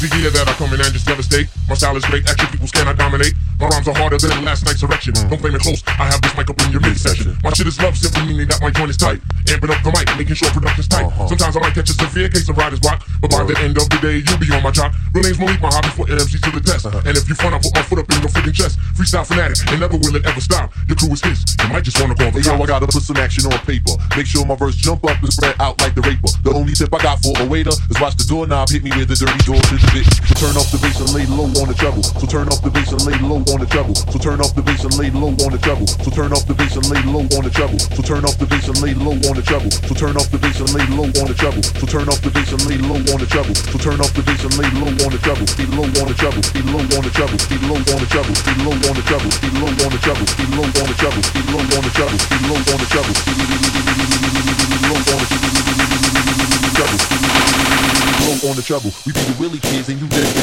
year that I come in and just devastate. My style is great, action peoples cannot dominate. My rhymes are harder than last night's erection. Don't blame it close, I have this mic up in your mid-session. My shit is love, simply meaning that my joint is tight. Amping up the mic, making sure production's tight. Uh-huh. Sometimes I might catch a severe case of writer's block, but by the end of the day, you'll be on my job. Real name's Malik, my hobby for MCs to the test. Uh-huh. And if you front, I put my foot up in your freaking chest. Freestyle fanatic, and never will it ever stop. Your crew is his, you might just wanna call the yo, I gotta put some action on paper. Make sure my verse jump up and spread out like the raper. The only tip I got for a waiter is watch the doorknob hit me where the dirty door is a bit. So turn off the bass and lay low on the treble. So turn off the bass and lay low on the treble. So turn off the bass and lay low on the treble. So turn off the bass and lay low on the treble. So turn off the bass and lay low on the treble. So turn off the bass and lay low on the treble. So turn off the bass and lay low on the treble. So turn off the bass and lay low on the treble. Be low on the treble. Be low on the treble. Be low on the treble. Be low on the treble. Be low on the treble. Be low on the treble. Be low on the treble. Be low on the treble. Be low on the treble. Low on the treble. We be the Willie kids and you just